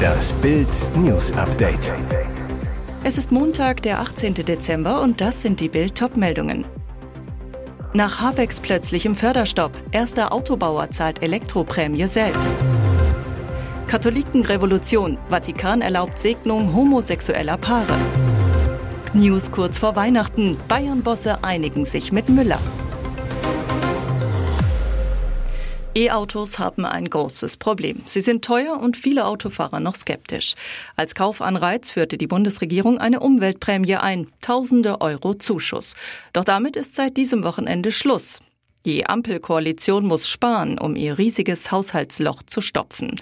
Das Bild News Update. Es ist Montag, der 18. Dezember und das sind die Bild meldungen Nach Habecks plötzlichem Förderstopp. Erster Autobauer zahlt Elektroprämie selbst. Katholikenrevolution. Vatikan erlaubt Segnung homosexueller Paare. News kurz vor Weihnachten. Bayern-Bosse einigen sich mit Müller. E-Autos haben ein großes Problem. Sie sind teuer und viele Autofahrer noch skeptisch. Als Kaufanreiz führte die Bundesregierung eine Umweltprämie ein. Tausende Euro Zuschuss. Doch damit ist seit diesem Wochenende Schluss. Die Ampelkoalition muss sparen, um ihr riesiges Haushaltsloch zu stopfen.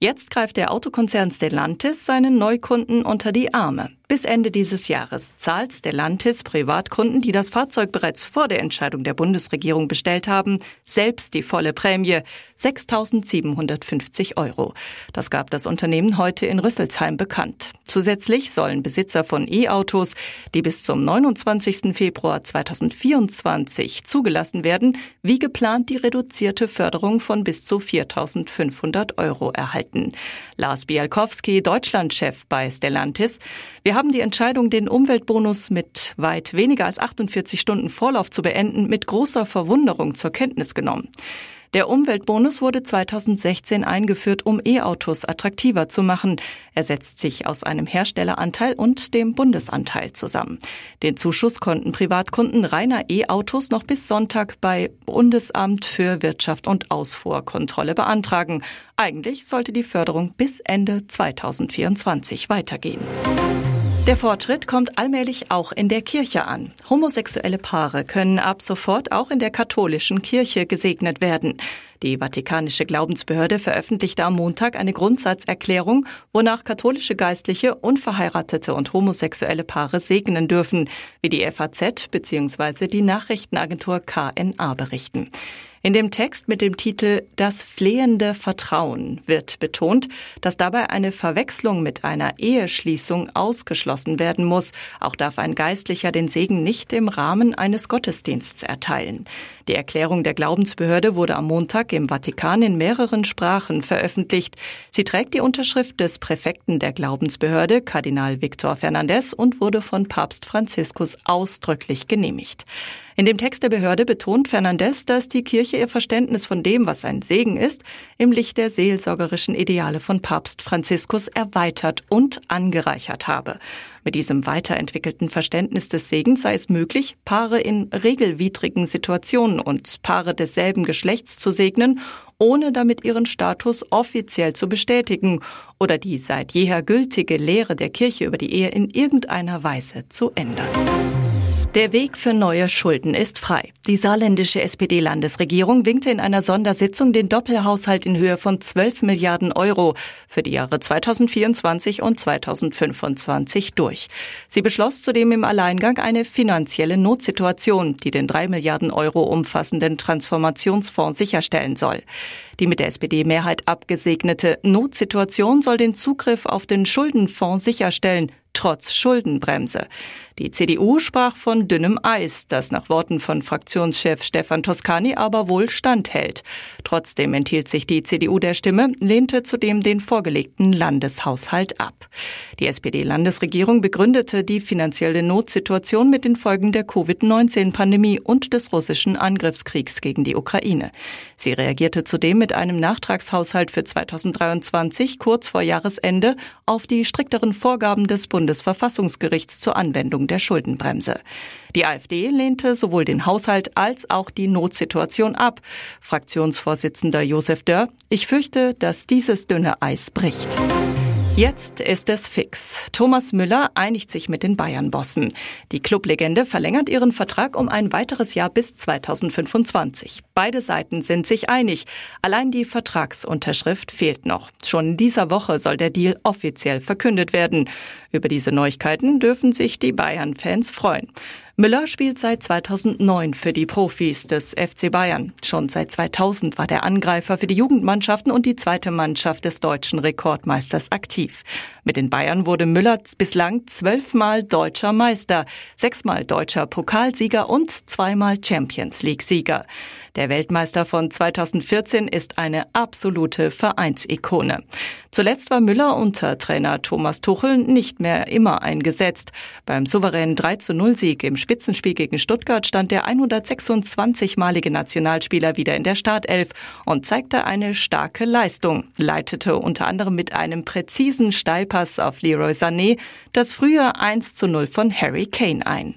Jetzt greift der Autokonzern Stellantis seinen Neukunden unter die Arme. Bis Ende dieses Jahres zahlt Stellantis Privatkunden, die das Fahrzeug bereits vor der Entscheidung der Bundesregierung bestellt haben, selbst die volle Prämie 6.750 Euro. Das gab das Unternehmen heute in Rüsselsheim bekannt. Zusätzlich sollen Besitzer von E-Autos, die bis zum 29. Februar 2024 zugelassen werden, wie geplant die reduzierte Förderung von bis zu 4.500 Euro erhalten halten. Lars Bialkowski, Deutschlandchef bei Stellantis. Wir haben die Entscheidung, den Umweltbonus mit weit weniger als 48 Stunden Vorlauf zu beenden, mit großer Verwunderung zur Kenntnis genommen. Der Umweltbonus wurde 2016 eingeführt, um E-Autos attraktiver zu machen. Er setzt sich aus einem Herstelleranteil und dem Bundesanteil zusammen. Den Zuschuss konnten Privatkunden reiner E-Autos noch bis Sonntag bei Bundesamt für Wirtschaft und Ausfuhrkontrolle beantragen. Eigentlich sollte die Förderung bis Ende 2024 weitergehen. Der Fortschritt kommt allmählich auch in der Kirche an. Homosexuelle Paare können ab sofort auch in der katholischen Kirche gesegnet werden. Die Vatikanische Glaubensbehörde veröffentlichte am Montag eine Grundsatzerklärung, wonach katholische Geistliche unverheiratete und homosexuelle Paare segnen dürfen, wie die FAZ bzw. die Nachrichtenagentur KNA berichten. In dem Text mit dem Titel Das flehende Vertrauen wird betont, dass dabei eine Verwechslung mit einer Eheschließung ausgeschlossen werden muss. Auch darf ein Geistlicher den Segen nicht im Rahmen eines Gottesdienstes erteilen. Die Erklärung der Glaubensbehörde wurde am Montag im Vatikan in mehreren Sprachen veröffentlicht. Sie trägt die Unterschrift des Präfekten der Glaubensbehörde, Kardinal Victor Fernandez, und wurde von Papst Franziskus ausdrücklich genehmigt. In dem Text der Behörde betont Fernandez, dass die Kirche ihr Verständnis von dem, was ein Segen ist, im Licht der seelsorgerischen Ideale von Papst Franziskus erweitert und angereichert habe. Mit diesem weiterentwickelten Verständnis des Segens sei es möglich, Paare in regelwidrigen Situationen und Paare desselben Geschlechts zu segnen, ohne damit ihren Status offiziell zu bestätigen oder die seit jeher gültige Lehre der Kirche über die Ehe in irgendeiner Weise zu ändern. Der Weg für neue Schulden ist frei. Die saarländische SPD-Landesregierung winkte in einer Sondersitzung den Doppelhaushalt in Höhe von 12 Milliarden Euro für die Jahre 2024 und 2025 durch. Sie beschloss zudem im Alleingang eine finanzielle Notsituation, die den 3 Milliarden Euro umfassenden Transformationsfonds sicherstellen soll. Die mit der SPD-Mehrheit abgesegnete Notsituation soll den Zugriff auf den Schuldenfonds sicherstellen, trotz Schuldenbremse. Die CDU sprach von dünnem Eis, das nach Worten von Fraktionschef Stefan Toscani aber wohl standhält. Trotzdem enthielt sich die CDU der Stimme, lehnte zudem den vorgelegten Landeshaushalt ab. Die SPD-Landesregierung begründete die finanzielle Notsituation mit den Folgen der Covid-19-Pandemie und des russischen Angriffskriegs gegen die Ukraine. Sie reagierte zudem mit einem Nachtragshaushalt für 2023 kurz vor Jahresende auf die strikteren Vorgaben des Bundes Bundesverfassungsgerichts zur Anwendung der Schuldenbremse. Die AfD lehnte sowohl den Haushalt als auch die Notsituation ab. Fraktionsvorsitzender Josef Dörr, ich fürchte, dass dieses dünne Eis bricht. Jetzt ist es fix. Thomas Müller einigt sich mit den Bayern-Bossen. Die Clublegende verlängert ihren Vertrag um ein weiteres Jahr bis 2025. Beide Seiten sind sich einig. Allein die Vertragsunterschrift fehlt noch. Schon in dieser Woche soll der Deal offiziell verkündet werden. Über diese Neuigkeiten dürfen sich die Bayern-Fans freuen. Müller spielt seit 2009 für die Profis des FC Bayern. Schon seit 2000 war der Angreifer für die Jugendmannschaften und die zweite Mannschaft des deutschen Rekordmeisters aktiv. Mit den Bayern wurde Müller bislang zwölfmal deutscher Meister, sechsmal deutscher Pokalsieger und zweimal Champions League-Sieger. Der Weltmeister von 2014 ist eine absolute Vereinsikone. Zuletzt war Müller unter Trainer Thomas Tuchel nicht mehr immer eingesetzt. Beim souveränen 3-0-Sieg im Spitzenspiel gegen Stuttgart stand der 126-malige Nationalspieler wieder in der Startelf und zeigte eine starke Leistung, leitete unter anderem mit einem präzisen Steilpass auf Leroy Sané das frühe 1 0 von Harry Kane ein.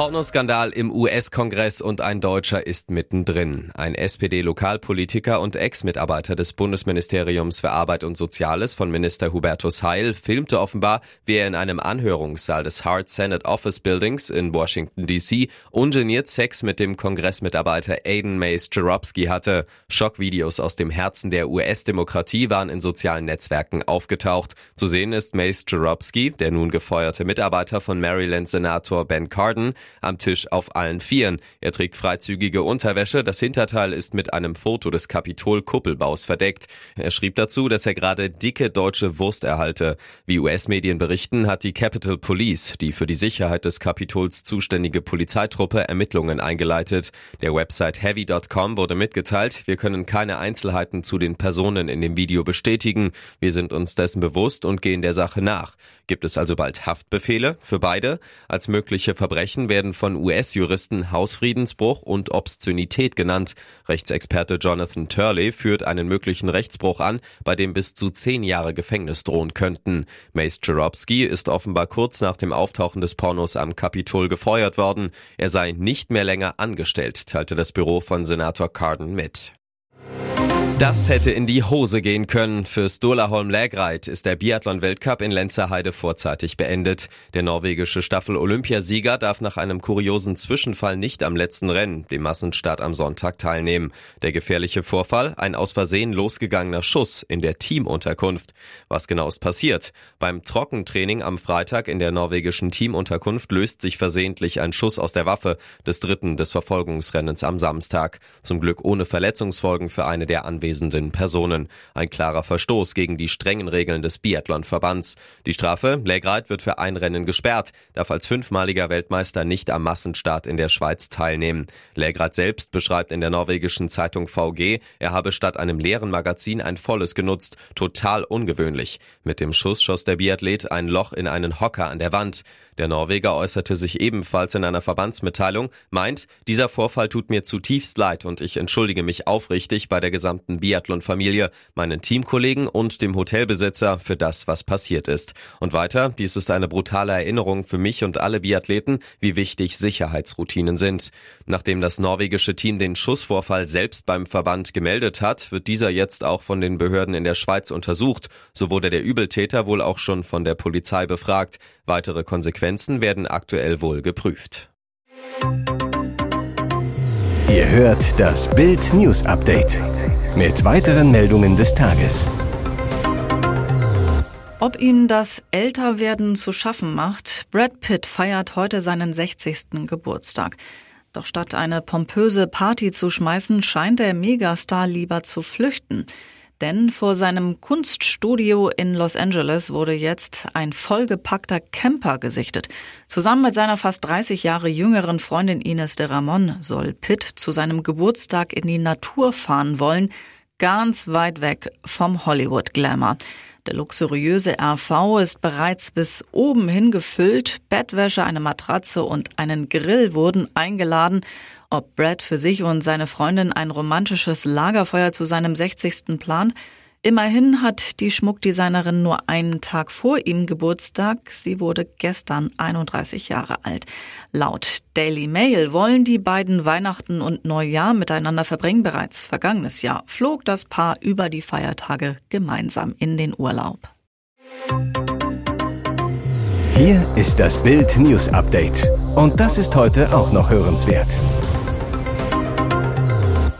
Pornoskandal im US-Kongress und ein Deutscher ist mittendrin. Ein SPD-Lokalpolitiker und Ex-Mitarbeiter des Bundesministeriums für Arbeit und Soziales von Minister Hubertus Heil filmte offenbar, wie er in einem Anhörungssaal des Hart Senate Office Buildings in Washington DC ungeniert Sex mit dem Kongressmitarbeiter Aiden Mays Jarobsky hatte. Schockvideos aus dem Herzen der US-Demokratie waren in sozialen Netzwerken aufgetaucht. Zu sehen ist Mays Jarobsky, der nun gefeuerte Mitarbeiter von Maryland-Senator Ben Cardin, am Tisch auf allen Vieren. Er trägt freizügige Unterwäsche, das Hinterteil ist mit einem Foto des Kapitol-Kuppelbaus verdeckt. Er schrieb dazu, dass er gerade dicke deutsche Wurst erhalte. Wie US-Medien berichten, hat die Capitol Police, die für die Sicherheit des Kapitols zuständige Polizeitruppe, Ermittlungen eingeleitet. Der Website heavy.com wurde mitgeteilt, wir können keine Einzelheiten zu den Personen in dem Video bestätigen. Wir sind uns dessen bewusst und gehen der Sache nach. Gibt es also bald Haftbefehle für beide? Als mögliche Verbrechen werden von US-Juristen Hausfriedensbruch und Obszönität genannt. Rechtsexperte Jonathan Turley führt einen möglichen Rechtsbruch an, bei dem bis zu zehn Jahre Gefängnis drohen könnten. Mace Jarobsky ist offenbar kurz nach dem Auftauchen des Pornos am Kapitol gefeuert worden. Er sei nicht mehr länger angestellt, teilte das Büro von Senator Cardin mit. Das hätte in die Hose gehen können. Für Stola Holm Lägreit ist der Biathlon-Weltcup in Lenzerheide vorzeitig beendet. Der norwegische Staffel-Olympiasieger darf nach einem kuriosen Zwischenfall nicht am letzten Rennen, dem Massenstart am Sonntag, teilnehmen. Der gefährliche Vorfall, ein aus Versehen losgegangener Schuss in der Teamunterkunft. Was genau ist passiert? Beim Trockentraining am Freitag in der norwegischen Teamunterkunft löst sich versehentlich ein Schuss aus der Waffe des dritten des Verfolgungsrennens am Samstag. Zum Glück ohne Verletzungsfolgen für eine der Anwesenden anwesenden Personen. Ein klarer Verstoß gegen die strengen Regeln des Biathlonverbands. Die Strafe, Legreit wird für ein Rennen gesperrt, darf als fünfmaliger Weltmeister nicht am Massenstart in der Schweiz teilnehmen. Legreit selbst beschreibt in der norwegischen Zeitung VG, er habe statt einem leeren Magazin ein volles genutzt, total ungewöhnlich. Mit dem Schuss schoss der Biathlet ein Loch in einen Hocker an der Wand. Der Norweger äußerte sich ebenfalls in einer Verbandsmitteilung, meint, dieser Vorfall tut mir zutiefst leid und ich entschuldige mich aufrichtig bei der gesamten Biathlon-Familie, meinen Teamkollegen und dem Hotelbesitzer für das, was passiert ist. Und weiter, dies ist eine brutale Erinnerung für mich und alle Biathleten, wie wichtig Sicherheitsroutinen sind. Nachdem das norwegische Team den Schussvorfall selbst beim Verband gemeldet hat, wird dieser jetzt auch von den Behörden in der Schweiz untersucht. So wurde der Übeltäter wohl auch schon von der Polizei befragt. Weitere Konsequenzen werden aktuell wohl geprüft. Ihr hört das Bild News Update mit weiteren Meldungen des Tages. Ob ihm das Älterwerden zu schaffen macht, Brad Pitt feiert heute seinen 60. Geburtstag. Doch statt eine pompöse Party zu schmeißen, scheint der Megastar lieber zu flüchten. Denn vor seinem Kunststudio in Los Angeles wurde jetzt ein vollgepackter Camper gesichtet. Zusammen mit seiner fast 30 Jahre jüngeren Freundin Ines de Ramon soll Pitt zu seinem Geburtstag in die Natur fahren wollen, ganz weit weg vom Hollywood-Glamour. Der luxuriöse RV ist bereits bis oben hin gefüllt. Bettwäsche, eine Matratze und einen Grill wurden eingeladen ob Brad für sich und seine Freundin ein romantisches Lagerfeuer zu seinem 60. plant? Immerhin hat die Schmuckdesignerin nur einen Tag vor ihm Geburtstag. Sie wurde gestern 31 Jahre alt. Laut Daily Mail wollen die beiden Weihnachten und Neujahr miteinander verbringen. Bereits vergangenes Jahr flog das Paar über die Feiertage gemeinsam in den Urlaub. Hier ist das Bild News Update. Und das ist heute auch noch hörenswert.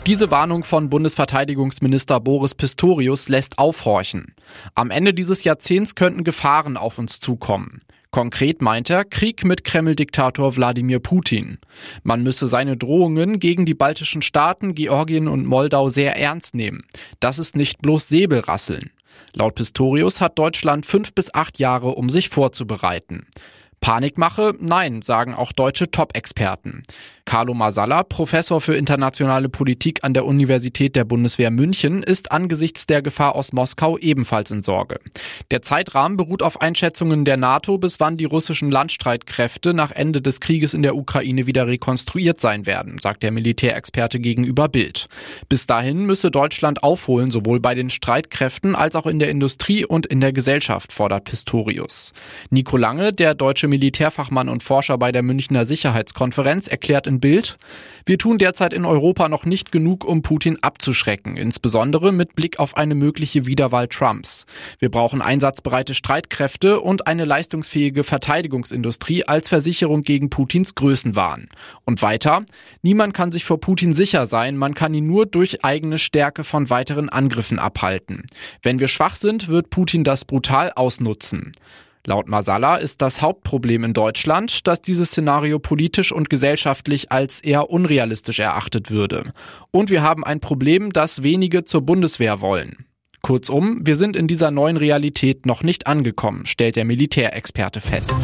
Diese Warnung von Bundesverteidigungsminister Boris Pistorius lässt aufhorchen. Am Ende dieses Jahrzehnts könnten Gefahren auf uns zukommen. Konkret meint er Krieg mit Kreml-Diktator Wladimir Putin. Man müsse seine Drohungen gegen die baltischen Staaten, Georgien und Moldau sehr ernst nehmen. Das ist nicht bloß Säbelrasseln. Laut Pistorius hat Deutschland fünf bis acht Jahre, um sich vorzubereiten. Panikmache? Nein, sagen auch deutsche Top-Experten. Carlo Masala, Professor für internationale Politik an der Universität der Bundeswehr München, ist angesichts der Gefahr aus Moskau ebenfalls in Sorge. Der Zeitrahmen beruht auf Einschätzungen der NATO, bis wann die russischen Landstreitkräfte nach Ende des Krieges in der Ukraine wieder rekonstruiert sein werden, sagt der Militärexperte gegenüber Bild. Bis dahin müsse Deutschland aufholen, sowohl bei den Streitkräften als auch in der Industrie und in der Gesellschaft, fordert Pistorius. Nico Lange, der deutsche Militärfachmann und Forscher bei der Münchner Sicherheitskonferenz, erklärt in Bild. Wir tun derzeit in Europa noch nicht genug, um Putin abzuschrecken, insbesondere mit Blick auf eine mögliche Wiederwahl Trumps. Wir brauchen einsatzbereite Streitkräfte und eine leistungsfähige Verteidigungsindustrie als Versicherung gegen Putins Größenwahn. Und weiter, niemand kann sich vor Putin sicher sein, man kann ihn nur durch eigene Stärke von weiteren Angriffen abhalten. Wenn wir schwach sind, wird Putin das brutal ausnutzen. Laut Masala ist das Hauptproblem in Deutschland, dass dieses Szenario politisch und gesellschaftlich als eher unrealistisch erachtet würde. Und wir haben ein Problem, das wenige zur Bundeswehr wollen. Kurzum, wir sind in dieser neuen Realität noch nicht angekommen, stellt der Militärexperte fest.